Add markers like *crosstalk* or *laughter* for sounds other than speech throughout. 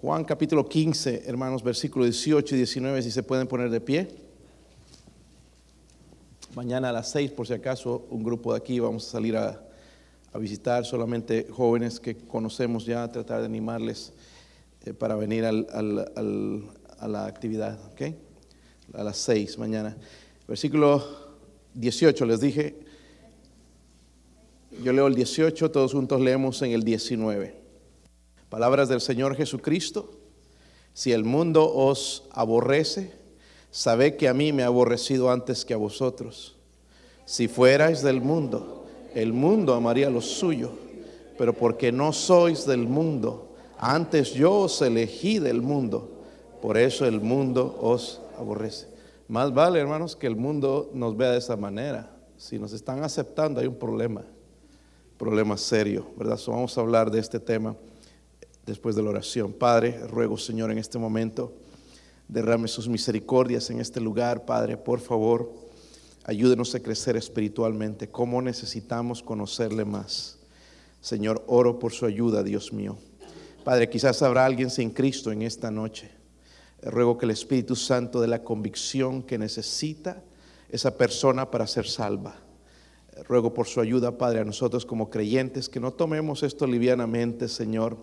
Juan capítulo 15, hermanos, versículos 18 y 19, si se pueden poner de pie. Mañana a las 6, por si acaso, un grupo de aquí vamos a salir a, a visitar solamente jóvenes que conocemos ya, a tratar de animarles eh, para venir al, al, al, a la actividad, ¿ok? A las 6 mañana. Versículo 18, les dije, yo leo el 18, todos juntos leemos en el 19. Palabras del Señor Jesucristo. Si el mundo os aborrece, sabed que a mí me ha aborrecido antes que a vosotros. Si fuerais del mundo, el mundo amaría lo suyo, pero porque no sois del mundo, antes yo os elegí del mundo, por eso el mundo os aborrece. Más vale, hermanos, que el mundo nos vea de esa manera. Si nos están aceptando, hay un problema, problema serio, ¿verdad? So, vamos a hablar de este tema después de la oración. Padre, ruego, Señor, en este momento, derrame sus misericordias en este lugar, Padre, por favor, ayúdenos a crecer espiritualmente. ¿Cómo necesitamos conocerle más? Señor, oro por su ayuda, Dios mío. Padre, quizás habrá alguien sin Cristo en esta noche. Ruego que el Espíritu Santo dé la convicción que necesita esa persona para ser salva. Ruego por su ayuda, Padre, a nosotros como creyentes, que no tomemos esto livianamente, Señor,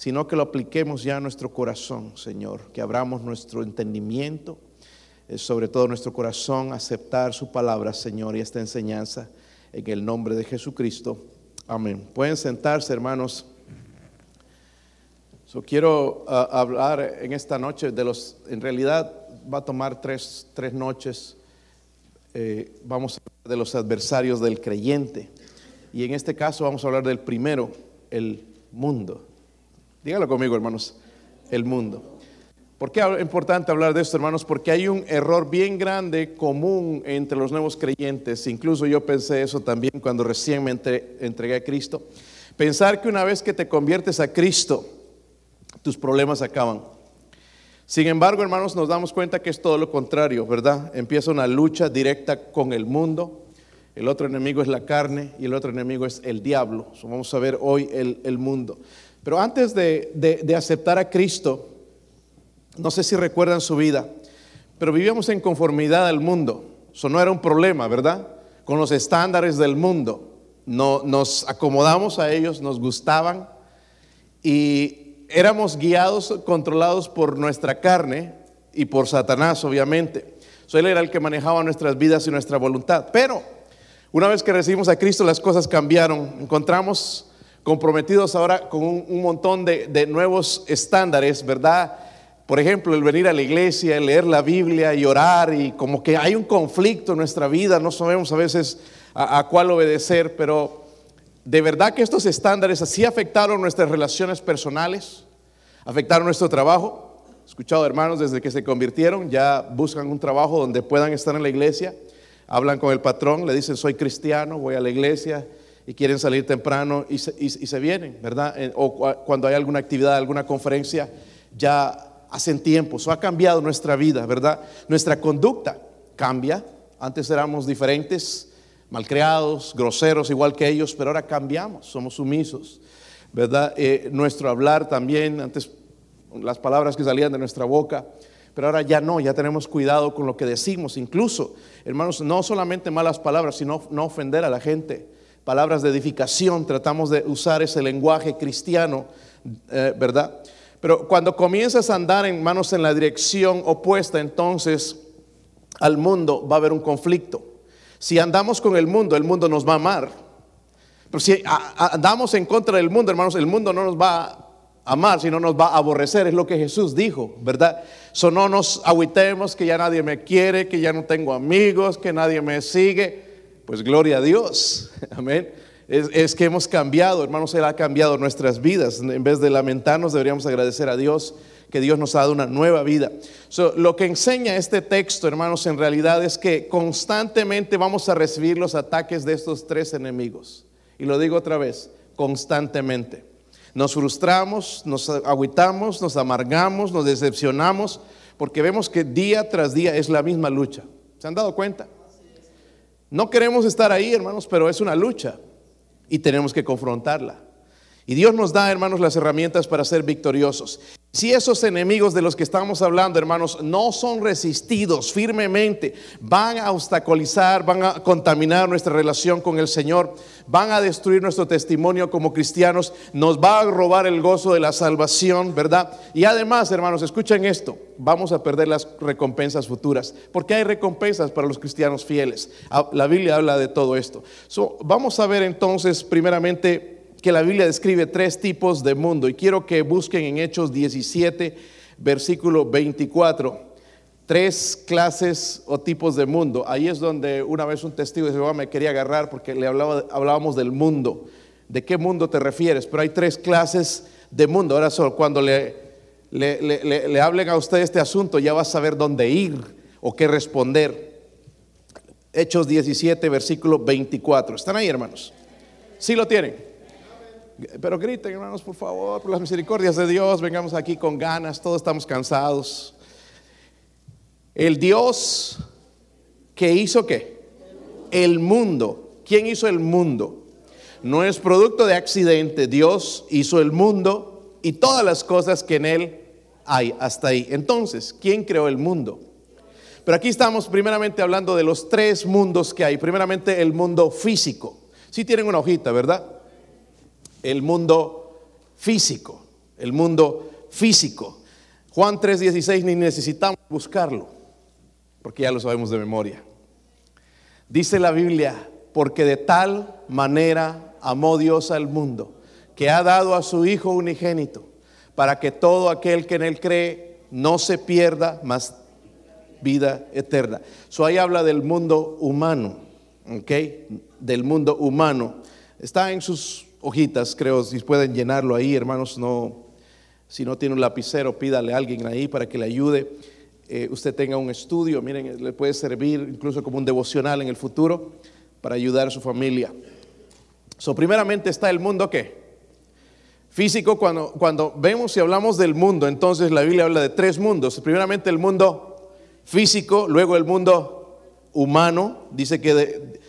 sino que lo apliquemos ya a nuestro corazón, Señor, que abramos nuestro entendimiento, eh, sobre todo nuestro corazón, aceptar su palabra, Señor, y esta enseñanza en el nombre de Jesucristo. Amén. Pueden sentarse, hermanos. So, quiero uh, hablar en esta noche de los, en realidad va a tomar tres, tres noches. Eh, vamos a hablar de los adversarios del creyente. Y en este caso vamos a hablar del primero, el mundo. Dígalo conmigo, hermanos, el mundo. ¿Por qué es importante hablar de esto, hermanos? Porque hay un error bien grande común entre los nuevos creyentes. Incluso yo pensé eso también cuando recién me entre, entregué a Cristo. Pensar que una vez que te conviertes a Cristo, tus problemas acaban. Sin embargo, hermanos, nos damos cuenta que es todo lo contrario, ¿verdad? Empieza una lucha directa con el mundo. El otro enemigo es la carne y el otro enemigo es el diablo. Vamos a ver hoy el mundo. Pero antes de, de, aceptar a Cristo, no sé si recuerdan su vida, pero vivíamos en conformidad al mundo. Eso no era un problema, ¿verdad? Con los estándares del mundo. No, nos acomodamos a ellos, nos gustaban y éramos guiados, controlados por nuestra carne y por Satanás, obviamente. So, él era el que manejaba nuestras vidas y nuestra voluntad. Pero una vez que recibimos a Cristo, las cosas cambiaron. Encontramos comprometidos ahora con un, montón de, de, nuevos estándares, ¿verdad? Por ejemplo, el venir a la iglesia, el leer la Biblia y orar y como que hay un conflicto en nuestra vida, no sabemos a veces a, a cuál obedecer, pero de verdad que estos estándares así afectaron nuestras relaciones personales, afectaron nuestro trabajo. He escuchado hermanos desde que se convirtieron, ya buscan un trabajo donde puedan estar en la iglesia, hablan con el patrón, le dicen soy cristiano, voy a la iglesia, y quieren salir temprano y se, y, y se vienen, ¿verdad? O cuando hay alguna actividad, alguna conferencia, ya hacen tiempo. Eso ha cambiado nuestra vida, ¿verdad? Nuestra conducta cambia. Antes éramos diferentes, malcriados, groseros, igual que ellos, pero ahora cambiamos, somos sumisos, ¿verdad? Eh, nuestro hablar también, antes las palabras que salían de nuestra boca, pero ahora ya no, ya tenemos cuidado con lo que decimos, incluso, hermanos, no solamente malas palabras, sino no ofender a la gente palabras de edificación, tratamos de usar ese lenguaje cristiano, eh, ¿verdad? Pero cuando comienzas a andar en manos en la dirección opuesta, entonces al mundo va a haber un conflicto. Si andamos con el mundo, el mundo nos va a amar. Pero si andamos en contra del mundo, hermanos, el mundo no nos va a amar, sino nos va a aborrecer. Es lo que Jesús dijo, ¿verdad? So no nos agüitemos que ya nadie me quiere, que ya no tengo amigos, que nadie me sigue. Pues gloria a Dios. *laughs* Amén. Es, que hemos cambiado, hermanos, Él ha cambiado nuestras vidas. En vez de lamentarnos, deberíamos agradecer a Dios que Dios nos ha dado una nueva vida. So, lo que enseña este texto, hermanos, en realidad es que constantemente vamos a recibir los ataques de estos tres enemigos. Y lo digo otra vez, constantemente. Nos frustramos, nos agüitamos, nos amargamos, nos decepcionamos, porque vemos que día tras día es la misma lucha. ¿Se han dado cuenta? No queremos estar ahí, hermanos, pero es una lucha y tenemos que confrontarla. Y Dios nos da, hermanos, las herramientas para ser victoriosos. Si esos enemigos de los que estamos hablando, hermanos, no son resistidos firmemente, van a obstaculizar, van a contaminar nuestra relación con el Señor, van a destruir nuestro testimonio como cristianos, nos va a robar el gozo de la salvación, ¿verdad? Y además, hermanos, escuchen esto, vamos a perder las recompensas futuras, porque hay recompensas para los cristianos fieles. Ah, la Biblia habla de todo esto. vamos a ver entonces, primeramente, que la Biblia describe tres tipos de mundo y quiero que busquen en Hechos 17, versículo 24, tres clases o tipos de mundo. Ahí es donde una vez un testigo de Jehová me quería agarrar porque le hablábamos del mundo. ¿De qué mundo te refieres? Pero hay tres clases de mundo. Ahora solo cuando le, le, le, le hablen a usted este asunto ya va a saber dónde ir o qué responder. Hechos 17, versículo 24. ¿Están ahí, hermanos? ¿Sí lo tienen? Pero griten, hermanos, por favor, por las misericordias de Dios, vengamos aquí con ganas, todos estamos cansados. El Dios que hizo qué? El mundo. ¿Quién hizo el mundo? No es producto de accidente. Dios hizo el mundo y todas las cosas que en él hay hasta ahí. Entonces, ¿quién creó el mundo? Pero aquí estamos primeramente hablando de los tres mundos que hay. Primeramente el mundo físico. Si tienen una hojita, ¿verdad? El mundo físico, el mundo físico. Juan 3:16 ni necesitamos buscarlo, porque ya lo sabemos de memoria. Dice la Biblia, porque de tal manera amó Dios al mundo, que ha dado a su Hijo unigénito, para que todo aquel que en él cree no se pierda, mas vida eterna. So ahí habla del mundo humano, ¿ok? Del mundo humano. Está en sus hojitas, creo, si pueden llenarlo ahí, hermanos, no, si no tiene un lapicero, pídale a alguien ahí para que le ayude. Eh, usted tenga un estudio, miren, le puede servir incluso como un devocional en el futuro para ayudar a su familia. So, primeramente está el mundo ¿qué? Físico, cuando, cuando vemos y hablamos del mundo, entonces la Biblia habla de tres mundos. Primeramente el mundo físico, luego el mundo humano, dice que de,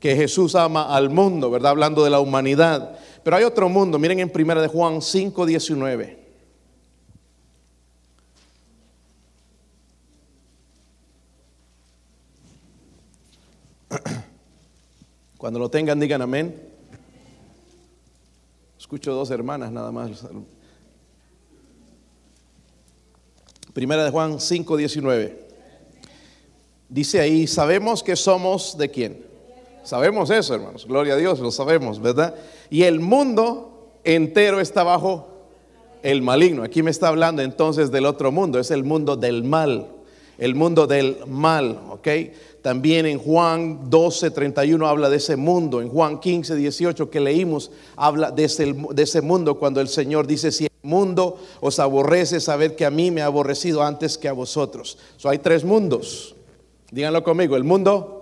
que Jesús ama al mundo, ¿verdad? Hablando de la humanidad. Pero hay otro mundo, miren en primera de Juan 5, 19. *clears throat* Cuando lo tengan, digan amén. Escucho dos hermanas nada más. Primera de Juan 5, 19. Dice ahí, sabemos que somos de quién? Sabemos eso, hermanos. Gloria a Dios, lo sabemos, ¿verdad? Y el mundo entero está bajo el maligno. Aquí me está hablando entonces del otro mundo, es el mundo del mal. El mundo del mal, ¿ok? También en Juan 12, 31 habla de ese mundo. En Juan 15, 18 que leímos, habla de ese, de ese mundo cuando el Señor dice, si el mundo os aborrece, saber que a mí me ha aborrecido antes que a vosotros. So, hay tres mundos. Díganlo conmigo, el mundo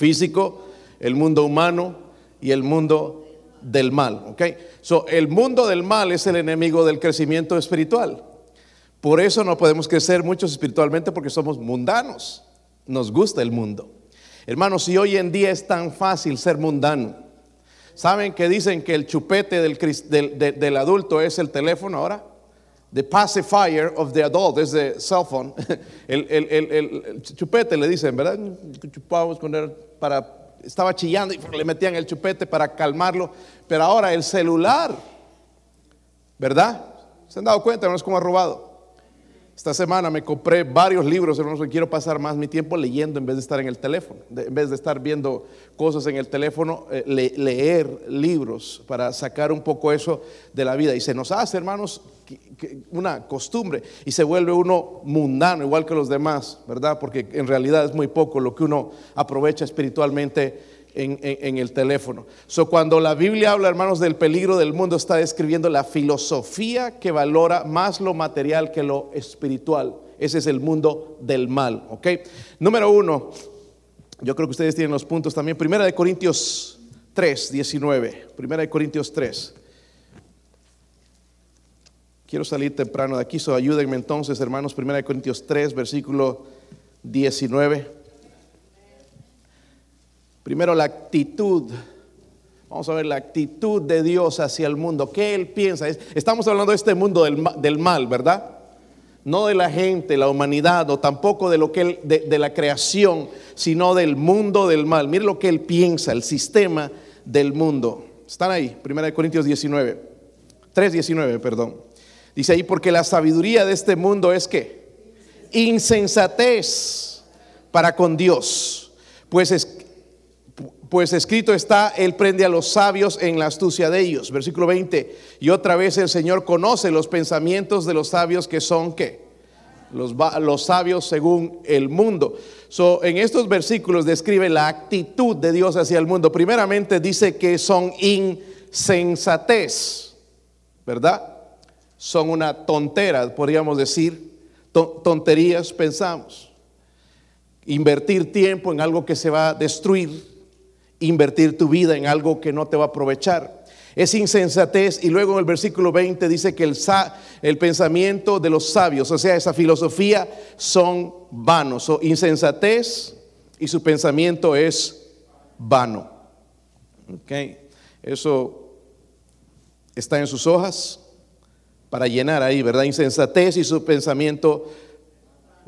físico, el mundo humano y el mundo del mal. ¿ok? So, el mundo del mal es el enemigo del crecimiento espiritual. Por eso no podemos crecer mucho espiritualmente porque somos mundanos. Nos gusta el mundo. Hermanos, si hoy en día es tan fácil ser mundano, ¿saben que dicen que el chupete del, del, adulto es el teléfono ahora? The pacifier of the adult es the cell phone. *laughs* El, el, el, chupete le dicen, ¿verdad? Chupamos con él para, estaba chillando y le metían el chupete para calmarlo. Pero ahora el celular, ¿verdad? ¿Se han dado cuenta, es cómo ha robado? Esta semana me compré varios libros, hermanos, que quiero pasar más mi tiempo leyendo en vez de estar en el teléfono, en vez de estar viendo cosas en el teléfono, eh, leer libros para sacar un poco eso de la vida. Y se nos hace, hermanos, una costumbre y se vuelve uno mundano, igual que los demás, ¿verdad? Porque en realidad es muy poco lo que uno aprovecha espiritualmente en, el teléfono. So, cuando la Biblia habla, hermanos, del peligro del mundo, está describiendo la filosofía que valora más lo material que lo espiritual. Ese es el mundo del mal, ¿ok? Número uno, yo creo que ustedes tienen los puntos también. Primera de Corintios 3, 19. Primera de Corintios 3. Quiero salir temprano de aquí, so ayúdenme entonces, hermanos. Primera de Corintios 3, versículo 19. Primero la actitud Vamos a ver la actitud de Dios hacia el mundo, qué Él piensa. Estamos hablando de este mundo del, mal, ¿verdad? No de la gente, la humanidad, o tampoco de lo que él, de, la creación, sino del mundo del mal. Mire lo que Él piensa, el sistema del mundo. Están ahí, 1 Corintios 19, 3.19, perdón. Dice ahí, porque la sabiduría de este mundo es que insensatez para con Dios. Pues es, pues escrito está, Él prende a los sabios en la astucia de ellos. Versículo 20. Y otra vez el Señor conoce los pensamientos de los sabios que son qué? Los, los sabios según el mundo. So, en estos versículos describe la actitud de Dios hacia el mundo. Primeramente dice que son insensatez, ¿verdad? Son una tontera, podríamos decir. tonterías pensamos. Invertir tiempo en algo que se va a destruir invertir tu vida en algo que no te va a aprovechar. Es insensatez y luego en el versículo 20 dice que el, el pensamiento de los sabios, o sea, esa filosofía son vanos. O insensatez y su pensamiento es vano. Okay. Eso está en sus hojas para llenar ahí, ¿verdad? Insensatez y su pensamiento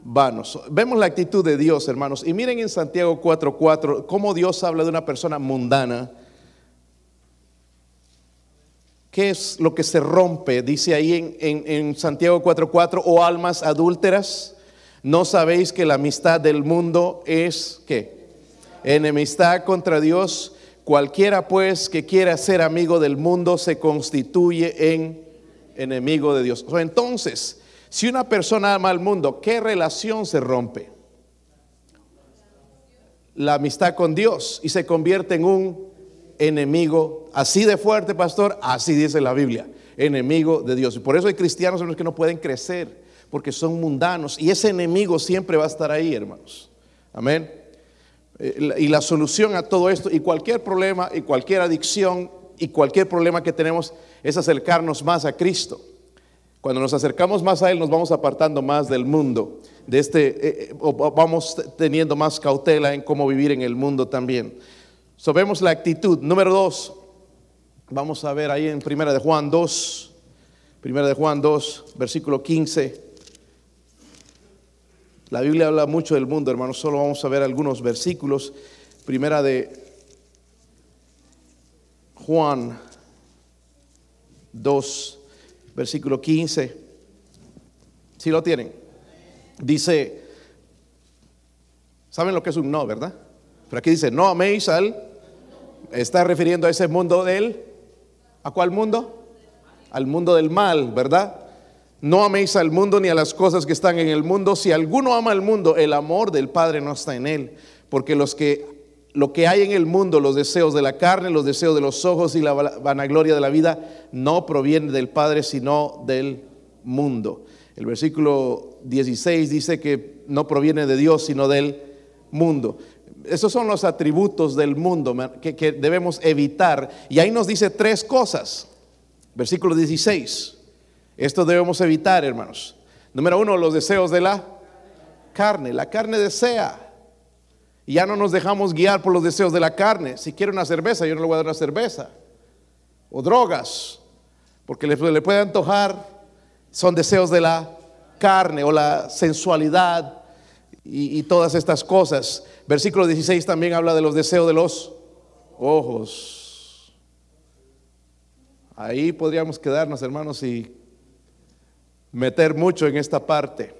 vanos. Vemos la actitud de Dios, hermanos. Y miren en Santiago 4:4 cómo Dios habla de una persona mundana. ¿Qué es lo que se rompe? Dice ahí en, en Santiago 4:4, o almas adúlteras, ¿no sabéis que la amistad del mundo es qué? Enemistad contra Dios. Cualquiera pues que quiera ser amigo del mundo se constituye en enemigo de Dios. Entonces, si una persona ama al mundo, ¿qué relación se rompe? La amistad con Dios y se convierte en un enemigo así de fuerte, pastor, así dice la Biblia, enemigo de Dios. Y por eso hay cristianos en los que no pueden crecer, porque son mundanos y ese enemigo siempre va a estar ahí, hermanos. Amén. Eh, y la solución a todo esto y cualquier problema y cualquier adicción y cualquier problema que tenemos es acercarnos más a Cristo. Cuando nos acercamos más a Él, nos vamos apartando más del mundo, de este, eh, eh, vamos teniendo más cautela en cómo vivir en el mundo también. So, vemos la actitud. Número dos, vamos a ver ahí en Primera de Juan 2, Primera de Juan 2, versículo 15. La Biblia habla mucho del mundo, hermanos. Solo vamos a ver algunos versículos. Primera de Juan 2, versículo 15. Si lo tienen. Dice, ¿saben lo que es un no, verdad? Pero aquí dice, no améis al, está refiriendo a ese mundo de él. ¿A cuál mundo? Al mundo del mal, ¿verdad? No améis al mundo ni a las cosas que están en el mundo. Si alguno ama al mundo, el amor del Padre no está en él. Porque los que lo que hay en el mundo, los deseos de la carne, los deseos de los ojos y la vanagloria de la vida, no proviene del Padre, sino del mundo. El versículo 16 dice que no proviene de Dios, sino del mundo. Esos son los atributos del mundo que, que debemos evitar. Y ahí nos dice tres cosas. Versículo 16. Esto debemos evitar, hermanos. Número uno, los deseos de la carne. La carne desea y ya no nos dejamos guiar por los deseos de la carne. Si quiere una cerveza, yo no le voy a dar una cerveza. O drogas, porque le, puede antojar, son deseos de la carne o la sensualidad y, y todas estas cosas. Versículo 16 también habla de los deseos de los ojos. Ahí podríamos quedarnos, hermanos, y meter mucho en esta parte.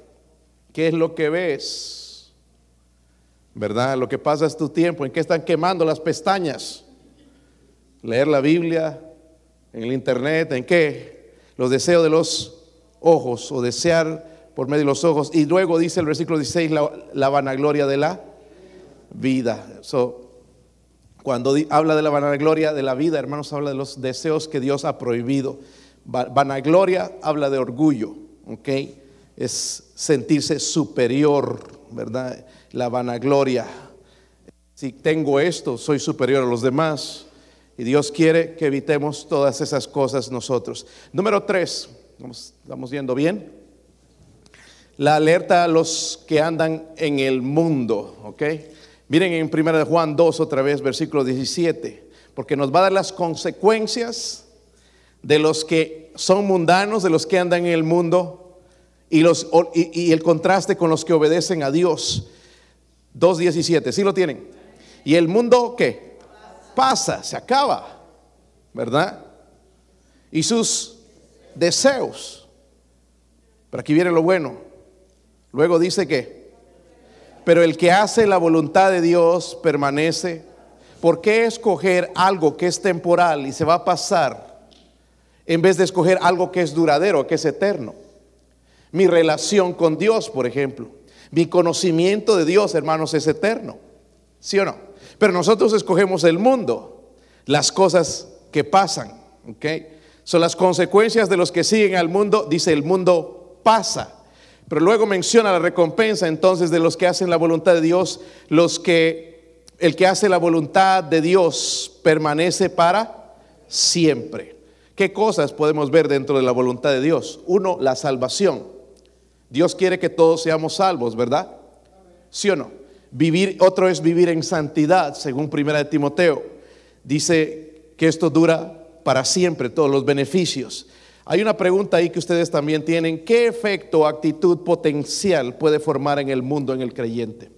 ¿Qué es lo que ves? ¿Verdad? Lo que pasa es tu tiempo, en qué están quemando las pestañas. Leer la Biblia, en el internet, en qué? Los deseos de los ojos o desear por medio de los ojos. Y luego dice el versículo 16, la, vanagloria de la vida. cuando habla de la vanagloria de la vida, hermanos, habla de los deseos que Dios ha prohibido. Vanagloria habla de orgullo, ¿ok? Es sentirse superior, ¿verdad? La vanagloria. Si tengo esto, soy superior a los demás. Y Dios quiere que evitemos todas esas cosas nosotros. Número tres, estamos yendo bien. La alerta a los que andan en el mundo, ¿ok? Miren en 1 Juan 2 otra vez, versículo 17. porque nos va a dar las consecuencias de los que son mundanos, de los que andan en el mundo y, los, y, el contraste con los que obedecen a Dios. 2.17, ¿sí lo tienen? Y el mundo, ¿qué? Pasa, se acaba, ¿verdad? Y sus deseos. Pero aquí viene lo bueno. Luego dice que, pero el que hace la voluntad de Dios permanece. ¿Por qué escoger algo que es temporal y se va a pasar? en vez de escoger algo que es duradero, que es eterno. Mi relación con Dios, por ejemplo. Mi conocimiento de Dios, hermanos, es eterno. ¿Sí o no? Pero nosotros escogemos el mundo, las cosas que pasan. ¿Ok? Son las consecuencias de los que siguen al mundo. Dice, el mundo pasa. Pero luego menciona la recompensa entonces de los que hacen la voluntad de Dios, los que el que hace la voluntad de Dios permanece para siempre. ¿Qué cosas podemos ver dentro de la voluntad de Dios? Uno, la salvación. Dios quiere que todos seamos salvos, ¿verdad? ¿Sí o no? Vivir, otro es vivir en santidad, según Primera de Timoteo. Dice que esto dura para siempre, todos los beneficios. Hay una pregunta ahí que ustedes también tienen. ¿Qué efecto o actitud potencial puede formar en el mundo en el creyente?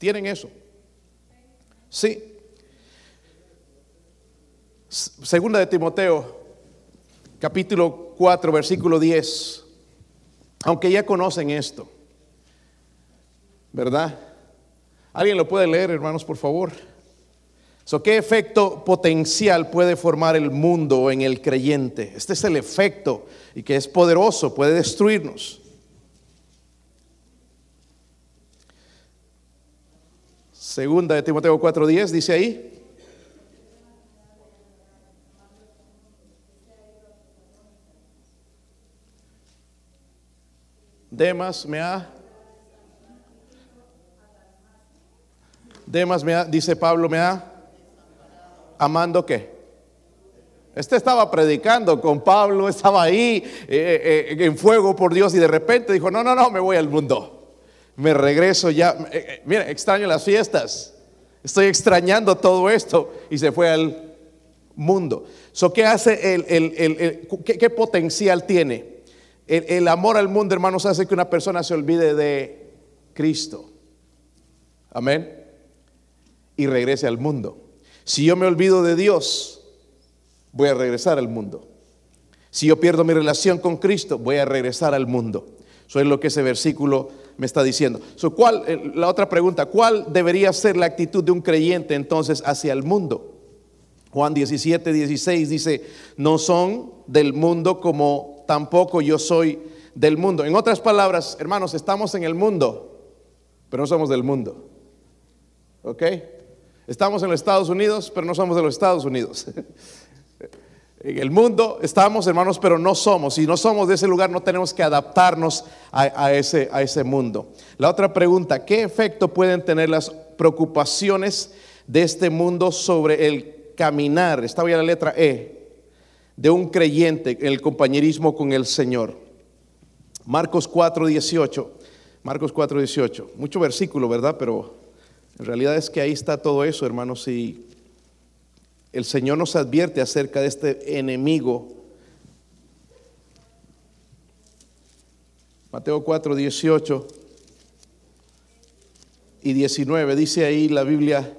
¿Tienen eso? Sí. Segunda de Timoteo capítulo 4, versículo 10. Aunque ya conocen esto, ¿verdad? ¿Alguien lo puede leer, hermanos, por favor? ¿Qué efecto potencial puede formar el mundo en el creyente? Este es el efecto y que es poderoso, puede destruirnos. Segunda de Timoteo 4:10 dice ahí, Demas me ha. Demas me ha, dice Pablo, me ha. Amando qué? Este estaba predicando con Pablo, estaba ahí eh, eh, en fuego por Dios y de repente dijo, no, no, no, me voy al mundo. Me regreso ya. Eh, mira, extraño las fiestas. Estoy extrañando todo esto y se fue al mundo. So, ¿Qué hace el, el, qué potencial tiene? El, amor al mundo, hermanos, hace que una persona se olvide de Cristo. Amén. Y regrese al mundo. Si yo me olvido de Dios, voy a regresar al mundo. Si yo pierdo mi relación con Cristo, voy a regresar al mundo. Eso es lo que ese versículo me está diciendo. ¿cuál, eh, la otra pregunta, ¿cuál debería ser la actitud de un creyente entonces hacia el mundo? Juan 17, 16 dice, no son del mundo como tampoco yo soy del mundo. En otras palabras, hermanos, estamos en el mundo, pero no somos del mundo. ¿Ok? Estamos en los Estados Unidos, pero no somos de los Estados Unidos. *laughs* en el mundo estamos, hermanos, pero no somos. Si no somos de ese lugar, no tenemos que adaptarnos a, ese, a ese mundo. La otra pregunta, ¿qué efecto pueden tener las preocupaciones de este mundo sobre el caminar? Estaba ya la letra E, de un creyente en el compañerismo con el Señor. Marcos 4, 18. Marcos 4, 18. Mucho versículo, ¿verdad? Pero en realidad es que ahí está todo eso, hermanos. Y el Señor nos advierte acerca de este enemigo. Mateo 4, 18 y 19. Dice ahí la Biblia,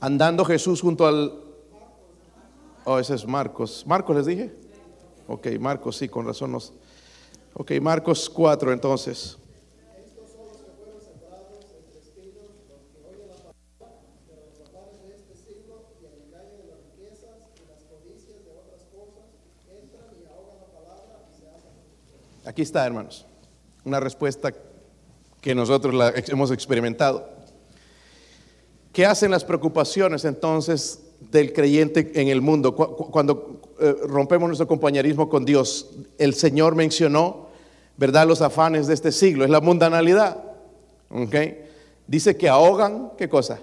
andando Jesús junto al Oh, ese es Marcos. ¿Marcos les dije? Ok, Marcos, sí, con razón nos. Ok, Marcos 4 entonces. Aquí está, hermanos, una respuesta que nosotros hemos experimentado. ¿Qué hacen las preocupaciones entonces del creyente en el mundo. Cuando eh, rompemos nuestro compañerismo con Dios, el Señor mencionó, ¿verdad?, los afanes de este siglo, es la mundanalidad. ¿Okay? Dice que ahogan, ¿qué cosa?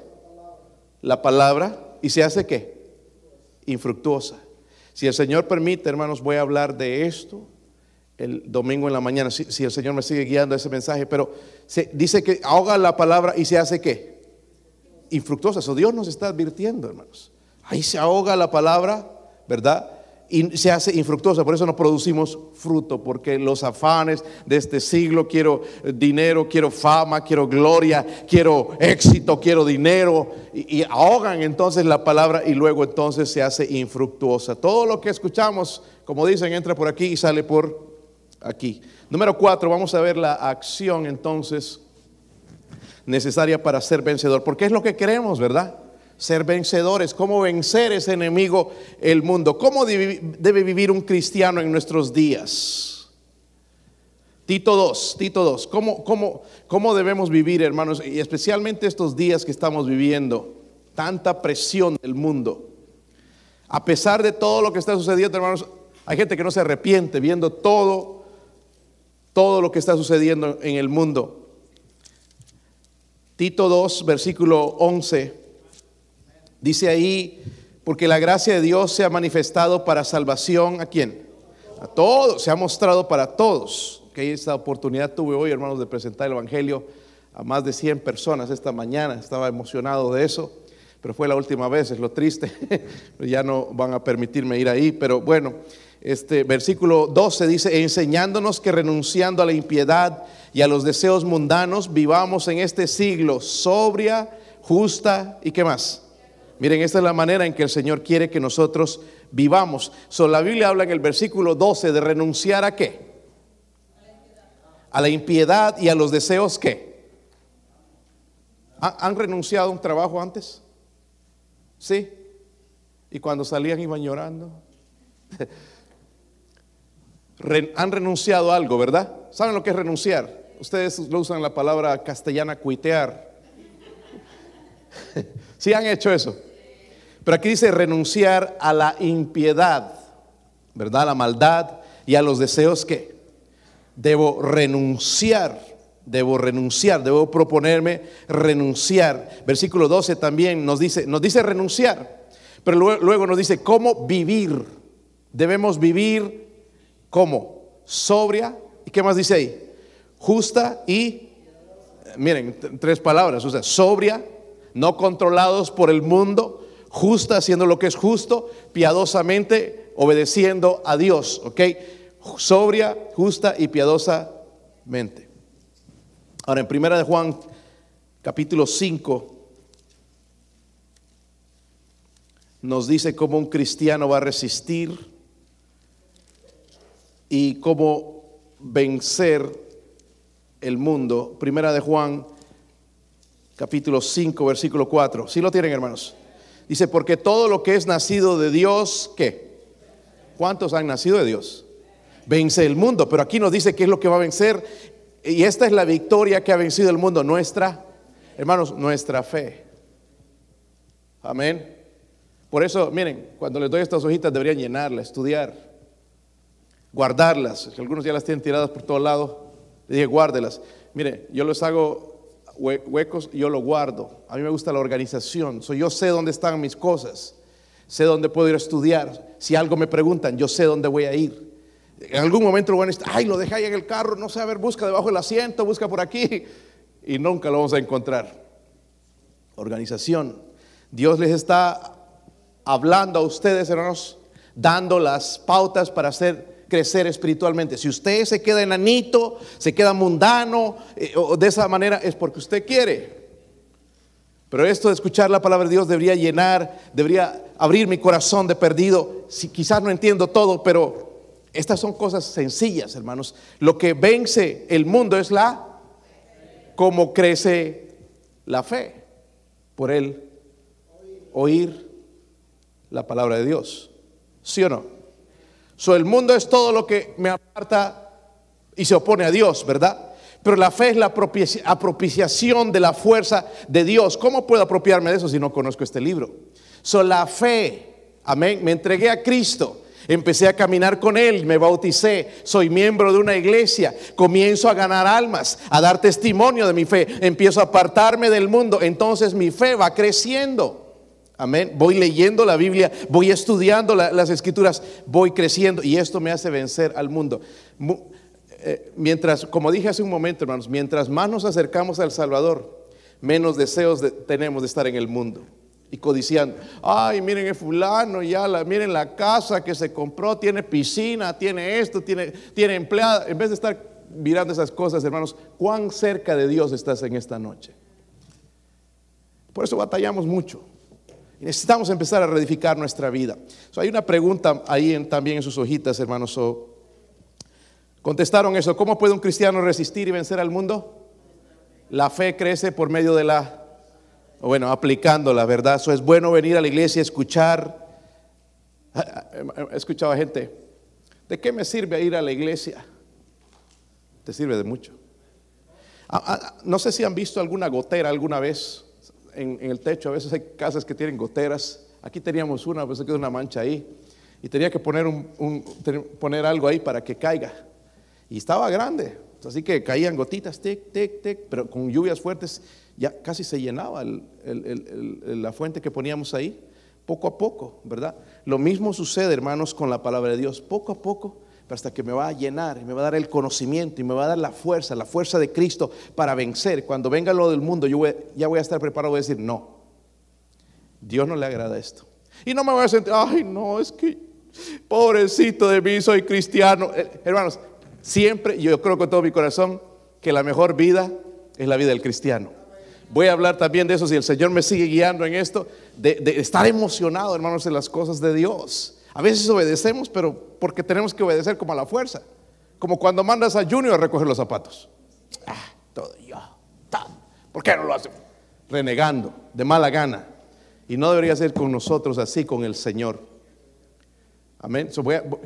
La palabra y se hace qué? Infructuosa. Si el Señor permite, hermanos, voy a hablar de esto el domingo en la mañana, si, el Señor me sigue guiando ese mensaje, pero se, dice que ahoga la palabra y se hace qué? infructuosas. O Dios nos está advirtiendo, hermanos. Ahí se ahoga la palabra, ¿verdad? Y se hace infructuosa, por eso no producimos fruto, porque los afanes de este siglo, quiero dinero, quiero fama, quiero gloria, quiero éxito, quiero dinero, y, y ahogan entonces la palabra y luego entonces se hace infructuosa. Todo lo que escuchamos, como dicen, entra por aquí y sale por aquí. Número cuatro, vamos a ver la acción entonces necesaria para ser vencedor, porque es lo que queremos, ¿verdad? Ser vencedores, cómo vencer ese enemigo, el mundo, cómo debe vivir un cristiano en nuestros días. Tito 2, Tito 2, ¿cómo, cómo, cómo debemos vivir, hermanos? Y especialmente estos días que estamos viviendo, tanta presión del mundo. A pesar de todo lo que está sucediendo, hermanos, hay gente que no se arrepiente viendo todo, todo lo que está sucediendo en el mundo. Tito 2, versículo 11, dice ahí, porque la gracia de Dios se ha manifestado para salvación a quién? A todos, se ha mostrado para todos. Que esta oportunidad tuve hoy, hermanos, de presentar el Evangelio a más de 100 personas esta mañana. Estaba emocionado de eso, pero fue la última vez, es lo triste. *laughs* ya no van a permitirme ir ahí, pero bueno, este versículo 12 dice, enseñándonos que renunciando a la impiedad, y a los deseos mundanos, vivamos en este siglo sobria, justa y qué más. Miren, esta es la manera en que el Señor quiere que nosotros vivamos. So, la Biblia habla en el versículo 12 de renunciar a qué? A la impiedad y a los deseos qué. ¿Han renunciado a un trabajo antes? Sí. Y cuando salían iban llorando. *laughs* Han renunciado a algo, ¿verdad? ¿Saben lo que es renunciar? Ustedes lo usan la palabra castellana cuitear. *laughs* ¿Sí han hecho eso? Pero aquí dice renunciar a la impiedad, ¿verdad? A la maldad y a los deseos que debo renunciar, debo renunciar, debo proponerme renunciar. Versículo 12 también nos dice, nos dice renunciar, pero luego, nos dice cómo vivir. Debemos vivir como sobria. ¿Y qué más dice ahí? justa y, miren, tres palabras, o sea, sobria, no controlados por el mundo, justa haciendo lo que es justo, piadosamente obedeciendo a Dios, ¿ok? Sobria, justa y piadosamente. Ahora, en primera de Juan, capítulo 5, nos dice cómo un cristiano va a resistir y cómo vencer el mundo. Primera de Juan, capítulo 5, versículo 4. ¿Sí lo tienen, hermanos? Dice, porque todo lo que es nacido de Dios, ¿qué? ¿Cuántos han nacido de Dios? Vence el mundo, pero aquí nos dice qué es lo que va a vencer. Y esta es la victoria que ha vencido el mundo, nuestra, hermanos, nuestra fe. Amén. Por eso, miren, cuando les doy estas hojitas deberían llenarlas, estudiar, guardarlas. Algunos ya las tienen tiradas por todos lados. Le dije, guárdelas. Mire, yo les hago huecos yo lo guardo. A mí me gusta la organización. yo sé dónde están mis cosas. Sé dónde puedo ir a estudiar. Si algo me preguntan, yo sé dónde voy a ir. En algún momento lo van a decir, ay, lo dejé ahí en el carro, no sé, a ver, busca debajo del asiento, busca por aquí. Y nunca lo vamos a encontrar. Organización. Dios les está hablando a ustedes, hermanos, dando las pautas para hacer crecer espiritualmente. Si usted se queda enanito, se queda mundano, eh, o de esa manera, es porque usted quiere. Pero esto de escuchar la palabra de Dios debería llenar, debería abrir mi corazón de perdido. Si quizás no entiendo todo, pero estas son cosas sencillas, hermanos. Lo que vence el mundo es la cómo crece la fe por él oír la palabra de Dios. ¿Sí o no? So, el mundo es todo lo que me aparta y se opone a Dios, ¿verdad? Pero la fe es la apropiación de la fuerza de Dios. ¿Cómo puedo apropiarme de eso si no conozco este libro? So, la fe, amén, me entregué a Cristo. Empecé a caminar con Él, me bauticé, soy miembro de una iglesia, comienzo a ganar almas, a dar testimonio de mi fe, empiezo a apartarme del mundo, entonces mi fe va creciendo. Amén. Voy leyendo la Biblia, voy estudiando las escrituras, voy creciendo y esto me hace vencer al mundo. Eh, mientras, como dije hace un momento, hermanos, mientras más nos acercamos al Salvador, menos deseos tenemos de estar en el mundo. Y codiciando, ay, miren el fulano, ya la, miren la casa que se compró, tiene piscina, tiene esto, tiene, tiene empleada. En vez de estar mirando esas cosas, hermanos, ¿cuán cerca de Dios estás en esta noche? Por eso batallamos mucho. Y necesitamos empezar a reedificar nuestra vida. hay una pregunta ahí también en sus hojitas, hermanos. contestaron eso. ¿Cómo puede un cristiano resistir y vencer al mundo? La fe crece por medio de la, bueno, aplicando la verdad. Eso es bueno venir a la iglesia, escuchar. He escuchado a gente, ¿de qué me sirve ir a la iglesia? Te sirve de mucho. Ah, ah, no sé si han visto alguna gotera alguna vez en, el techo. A veces hay casas que tienen goteras. Aquí teníamos una, pues quedó una mancha ahí. Y tenía que poner, un, poner algo ahí para que caiga. Y estaba grande. Así que caían gotitas, tic, tic, tic, pero con lluvias fuertes ya casi se llenaba la fuente que poníamos ahí, poco a poco, ¿verdad? Lo mismo sucede, hermanos, con la palabra de Dios, poco a poco, hasta que me va a llenar y me va a dar el conocimiento y me va a dar la fuerza, la fuerza de Cristo para vencer. Cuando venga lo del mundo, yo ya voy a estar preparado a decir, no, Dios no le agrada esto. Y no me voy a sentir, ay, no, es que pobrecito de mí, soy cristiano. Eh, hermanos, Siempre, yo creo con todo mi corazón, que la mejor vida es la vida del cristiano. Voy a hablar también de eso si el Señor me sigue guiando en esto, de, estar emocionado, hermanos, en las cosas de Dios. A veces obedecemos, pero porque tenemos que obedecer como a la fuerza. Como cuando mandas a Junior a recoger los zapatos. Ah, todo yo. ¿Por qué no lo hace? Renegando, de mala gana. Y no debería ser con nosotros así, con el Señor. Amén.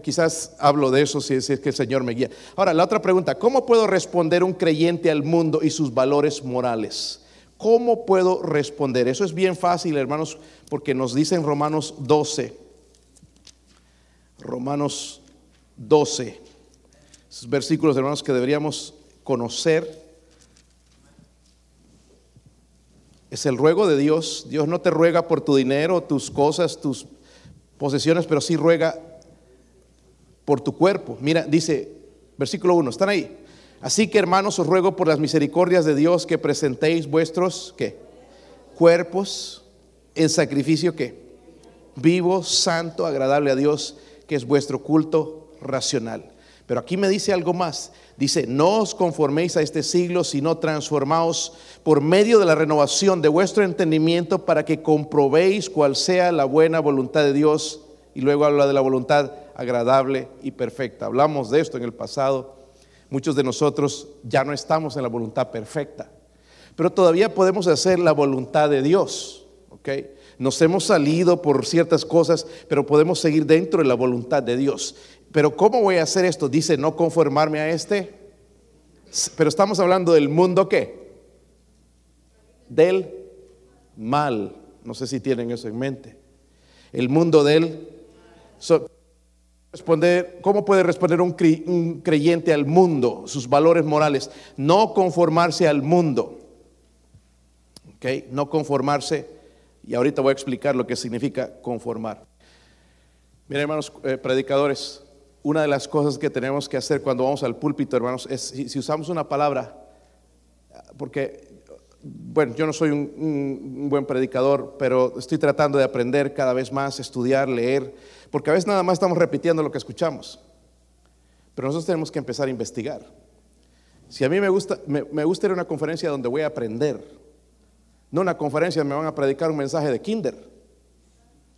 quizás hablo de eso si, si, es que el Señor me guía. Ahora, la otra pregunta, ¿cómo puedo responder un creyente al mundo y sus valores morales? ¿Cómo puedo responder? Eso es bien fácil, hermanos, porque nos dice en Romanos 12. Romanos 12. Esos versículos, hermanos, que deberíamos conocer. Es el ruego de Dios. Dios no te ruega por tu dinero, tus cosas, tus posesiones, pero sí ruega por tu cuerpo. Mira, dice, versículo 1, están ahí. Así que hermanos, os ruego por las misericordias de Dios que presentéis vuestros, ¿qué? Cuerpos en sacrificio, ¿qué? Vivo, santo, agradable a Dios, que es vuestro culto racional. Pero aquí me dice algo más. Dice, no os conforméis a este siglo, sino transformaos por medio de la renovación de vuestro entendimiento para que comprobéis cuál sea la buena voluntad de Dios. Y luego habla de la voluntad agradable y perfecta. Hablamos de esto en el pasado. Muchos de nosotros ya no estamos en la voluntad perfecta, pero todavía podemos hacer la voluntad de Dios. ¿ok? Nos hemos salido por ciertas cosas, pero podemos seguir dentro de la voluntad de Dios. Pero ¿cómo voy a hacer esto? Dice, no conformarme a este. Pero estamos hablando del mundo qué? Del mal. No sé si tienen eso en mente. El mundo del... responder, ¿Cómo puede responder un, creyente al mundo, sus valores morales? No conformarse al mundo. ¿Ok? No conformarse. Y ahorita voy a explicar lo que significa conformar. Miren, hermanos eh, predicadores, una de las cosas que tenemos que hacer cuando vamos al púlpito, hermanos, es si, usamos una palabra, porque, bueno, yo no soy un, buen predicador, pero estoy tratando de aprender cada vez más, estudiar, leer, porque a veces nada más estamos repitiendo lo que escuchamos. Pero nosotros tenemos que empezar a investigar. Si a mí me gusta, me, me gusta ir a una conferencia donde voy a aprender, no una conferencia donde me van a predicar un mensaje de kinder.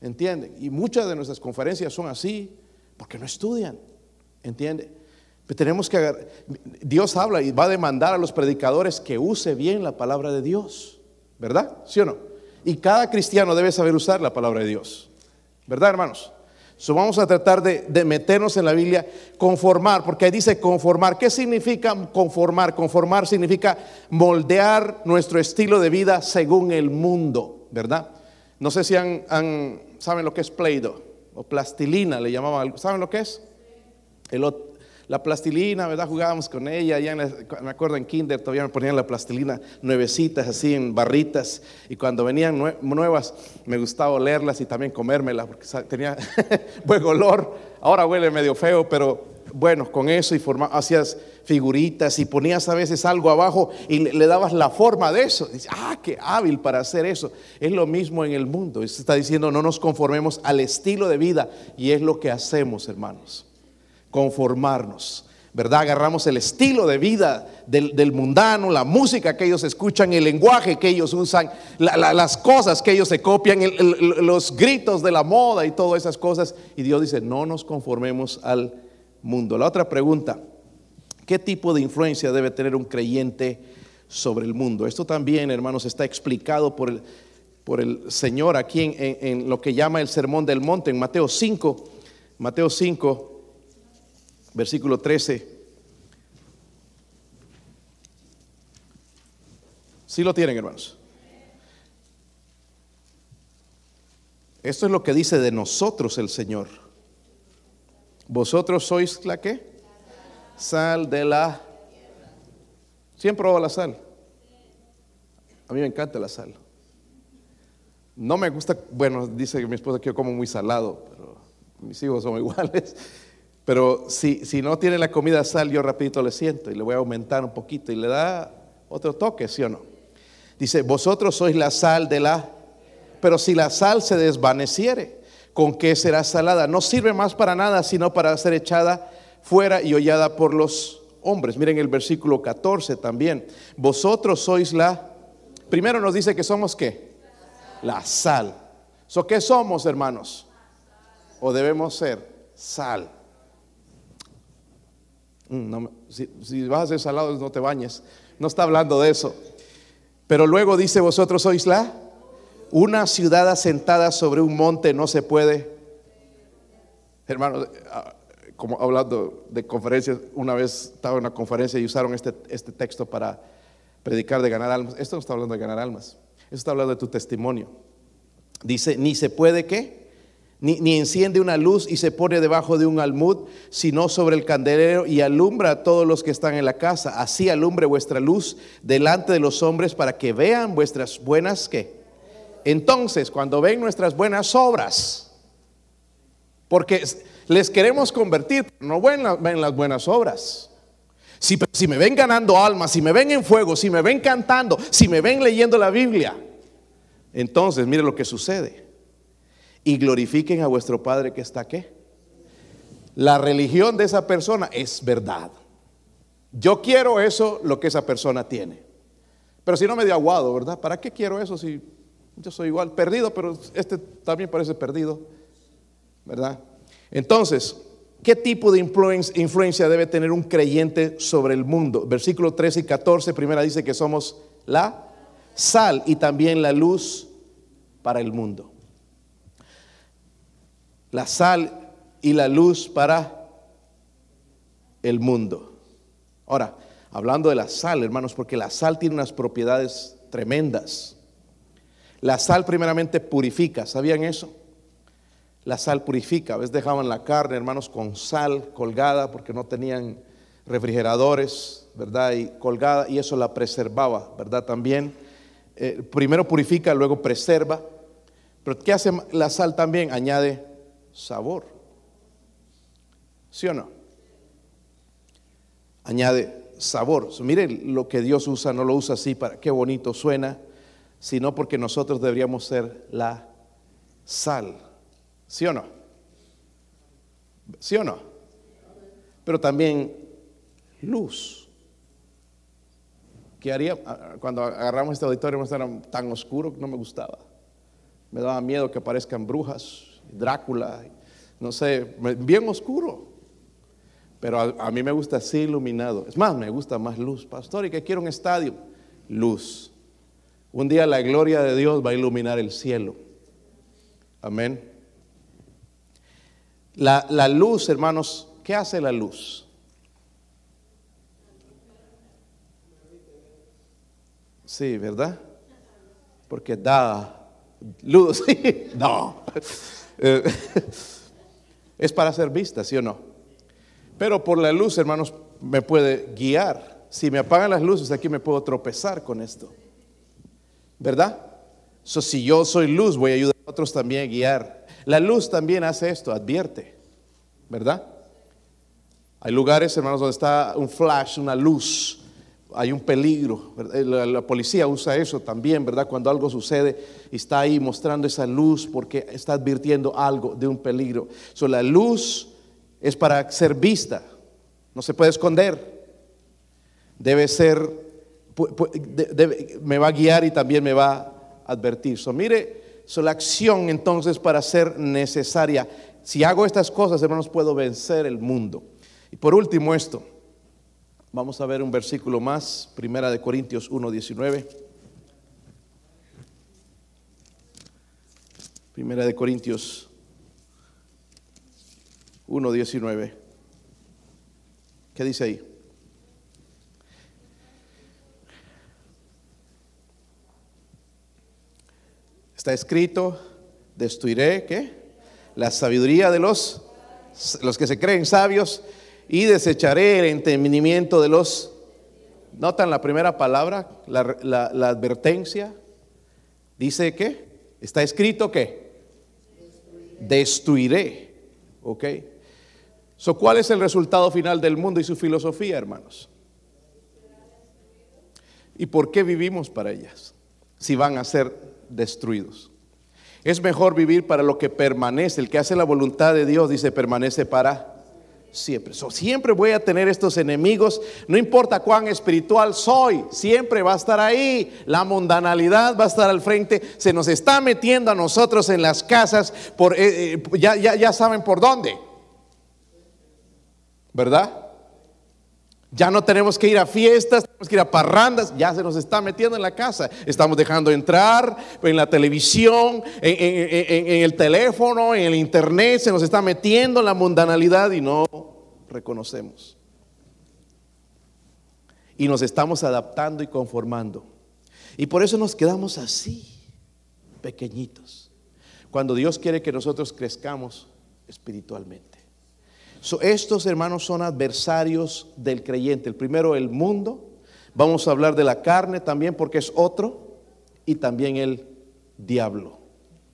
¿Entienden? Y muchas de nuestras conferencias son así, porque no estudian, ¿entiende? Pero tenemos que Dios habla y va a demandar a los predicadores que use bien la palabra de Dios, ¿verdad? ¿Sí o no? Y cada cristiano debe saber usar la palabra de Dios, ¿verdad, hermanos? So, vamos a tratar de, de, meternos en la Biblia, conformar, porque ahí dice conformar. ¿Qué significa conformar? Conformar significa moldear nuestro estilo de vida según el mundo, ¿verdad? No sé si han, saben lo que es Play-Doh o plastilina, le llamaban. ¿Saben lo que es? La plastilina, ¿verdad? Jugábamos con ella, ya me acuerdo en kinder todavía me ponían la plastilina nuevecitas, así en barritas, y cuando venían nuevas me gustaba olerlas y también comérmelas, porque tenía *laughs* buen olor, ahora huele medio feo, pero bueno, con eso y hacías figuritas y ponías a veces algo abajo y le, dabas la forma de eso. Dice, ah, qué hábil para hacer eso. Es lo mismo en el mundo. Se está diciendo, no nos conformemos al estilo de vida y es lo que hacemos, hermanos. Conformarnos. ¿verdad? Agarramos el estilo de vida del, mundano, la música que ellos escuchan, el lenguaje que ellos usan, la- la- las cosas que ellos se copian, los gritos de la moda y todas esas cosas. Y Dios dice, no nos conformemos al mundo. La otra pregunta, ¿qué tipo de influencia debe tener un creyente sobre el mundo? Esto también, hermanos, está explicado por el, por el Señor aquí en, en- en lo que llama el Sermón del Monte, en Mateo 5, Mateo 5 versículo 13. Sí lo tienen, hermanos. Esto es lo que dice de nosotros el Señor. Vosotros sois la que? Sal de la... ¿Siempre probado la sal? A mí me encanta la sal. No me gusta, bueno, dice mi esposa que yo como muy salado, pero mis hijos son *laughs* iguales. Pero si, si no tiene la comida sal, yo rapidito le siento y le voy a aumentar un poquito y le da otro toque, ¿sí o no? Dice, vosotros sois la sal de la... Pero si la sal se desvaneciere, ¿con qué será salada? No sirve más para nada, sino para ser echada fuera y hollada por los hombres. Miren el versículo 14 también. Vosotros sois la... Primero nos dice que somos qué? La sal. ¿So qué somos, hermanos? ¿O debemos ser sal? Mm, si, vas a ser salado, no te bañes. No está hablando de eso. Pero luego dice, vosotros sois la... Una ciudad asentada sobre un monte no se puede. Hermano, ah, como hablando de conferencias, una vez estaba en una conferencia y usaron este, este texto para predicar de ganar almas. Esto no está hablando de ganar almas. Esto está hablando de tu testimonio. Dice, ni se puede qué, ni, enciende una luz y se pone debajo de un almud, sino sobre el candelero y alumbra a todos los que están en la casa. Así alumbre vuestra luz delante de los hombres para que vean vuestras buenas qué. Entonces, cuando ven nuestras buenas obras, porque les queremos convertir, no ven las buenas obras. Si, si me ven ganando almas, si me ven en fuego, si me ven cantando, si me ven leyendo la Biblia, entonces mire lo que sucede. Y glorifiquen a vuestro Padre que está aquí. La religión de esa persona es verdad. Yo quiero eso, lo que esa persona tiene. Pero si no me dio aguado, ¿verdad? ¿Para qué quiero eso si yo soy igual? Perdido, pero este también parece perdido, ¿verdad? Entonces, ¿qué tipo de influen- influencia debe tener un creyente sobre el mundo? Versículo 13 y 14, primera dice que somos la sal y también la luz para el mundo. La sal y la luz para el mundo. Ahora, hablando de la sal, hermanos, porque la sal tiene unas propiedades tremendas. La sal primeramente purifica, ¿sabían eso? La sal purifica. A veces dejaban la carne, hermanos, con sal colgada porque no tenían refrigeradores, ¿verdad? Y colgada, y eso la preservaba, ¿verdad? También, eh, primero purifica, luego preserva. Pero ¿qué hace la sal también? Añade sabor. ¿Sí o no? Añade sabor. So, mire lo que Dios usa, no lo usa así para qué bonito suena, sino porque nosotros deberíamos ser la sal. ¿Sí o no? ¿Sí o no? Pero también luz. ¿Qué haría? Ah, Cuando agarramos este auditorio era tan oscuro que no me gustaba. Me daba miedo que aparezcan brujas, Drácula, no sé, bien oscuro. Pero a, a mí me gusta así iluminado. Es más, me gusta más luz. Pastor, ¿y qué quiero un estadio? Luz. Un día la gloria de Dios va a iluminar el cielo. Amén. La, la luz, hermanos, ¿qué hace la luz? Sí, ¿verdad? Porque da luz. *laughs* no. Eh, *laughs* es para ser vista, ¿sí o no? Pero por la luz, hermanos, me puede guiar. Si me apagan las luces, aquí me puedo tropezar con esto. ¿Verdad? So, si yo soy luz, voy a ayudar a otros también a guiar. La luz también hace esto, advierte. ¿Verdad? Hay lugares, hermanos, donde está un flash, una luz, hay un peligro. La, la, policía usa eso también, ¿verdad? Cuando algo sucede y está ahí mostrando esa luz porque está advirtiendo algo de un peligro. So, la luz es para ser vista, no se puede esconder. Debe ser, me va a guiar y también me va a advertir. So, mire, so, la acción entonces para ser necesaria. Si hago estas cosas, hermanos, puedo vencer el mundo. Y por último esto, vamos a ver un versículo más, Primera de Corintios 1, 19. Primera de Corintios 1, 19. ¿Qué dice ahí? Está escrito, destruiré, ¿qué? La sabiduría de los, los que se creen sabios y desecharé el entendimiento de los... ¿Notan la primera palabra? La, advertencia. Dice que está escrito que destruiré. ¿Ok? So, ¿Cuál es el resultado final del mundo y su filosofía, hermanos? ¿Y por qué vivimos para ellas? Si van a ser destruidos. Es mejor vivir para lo que permanece. El que hace la voluntad de Dios dice permanece para siempre. siempre voy a tener estos enemigos, no importa cuán espiritual soy, siempre va a estar ahí. La mundanalidad va a estar al frente. Se nos está metiendo a nosotros en las casas, por, eh, eh, ya, ya, ya saben por dónde. ¿Verdad? Ya no tenemos que ir a fiestas, tenemos que ir a parrandas, ya se nos está metiendo en la casa. Estamos dejando entrar en la televisión, en, el teléfono, en el internet, se nos está metiendo en la mundanalidad y no reconocemos. Y nos estamos adaptando y conformando. Y por eso nos quedamos así, pequeñitos, cuando Dios quiere que nosotros crezcamos espiritualmente estos hermanos son adversarios del creyente. El primero, el mundo. Vamos a hablar de la carne también porque es otro. Y también el diablo.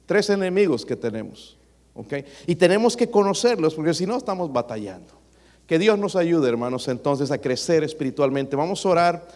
Tres enemigos que tenemos. Y tenemos que conocerlos porque si no estamos batallando. Que Dios nos ayude, hermanos, entonces a crecer espiritualmente. Vamos a orar.